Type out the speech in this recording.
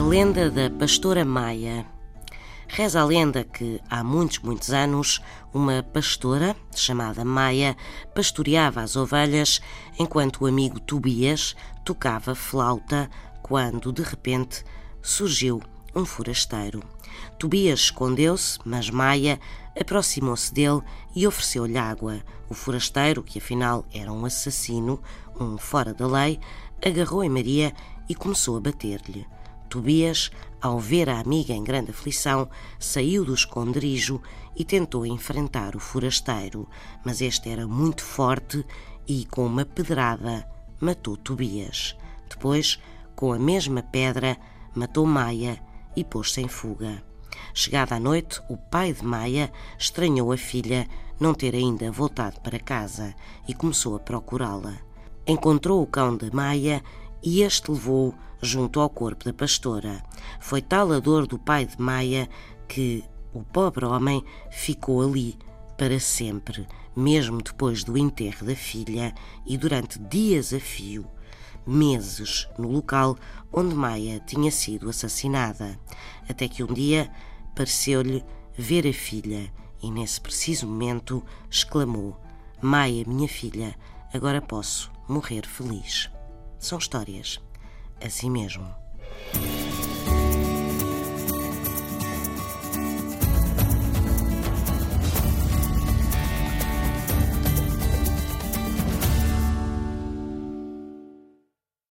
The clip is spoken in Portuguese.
lenda da pastora Maia. Reza a lenda que, há muitos, muitos anos, uma pastora, chamada Maia, pastoreava as ovelhas enquanto o amigo Tobias tocava flauta quando, de repente, surgiu um forasteiro. Tobias escondeu-se, mas Maia aproximou-se dele e ofereceu-lhe água. O forasteiro, que afinal era um assassino, um fora da lei, agarrou em Maria e começou a bater-lhe. Tobias, ao ver a amiga em grande aflição, saiu do esconderijo e tentou enfrentar o forasteiro, mas este era muito forte e, com uma pedrada, matou Tobias. Depois, com a mesma pedra, matou Maia e pôs-se em fuga. Chegada a noite, o pai de Maia estranhou a filha não ter ainda voltado para casa e começou a procurá-la. Encontrou o cão de Maia e este levou junto ao corpo da pastora. Foi tal a dor do pai de Maia que o pobre homem ficou ali para sempre, mesmo depois do enterro da filha e durante dias a fio, meses no local onde Maia tinha sido assassinada, até que um dia pareceu-lhe ver a filha e nesse preciso momento exclamou: Maia, minha filha, agora posso morrer feliz. São histórias assim mesmo.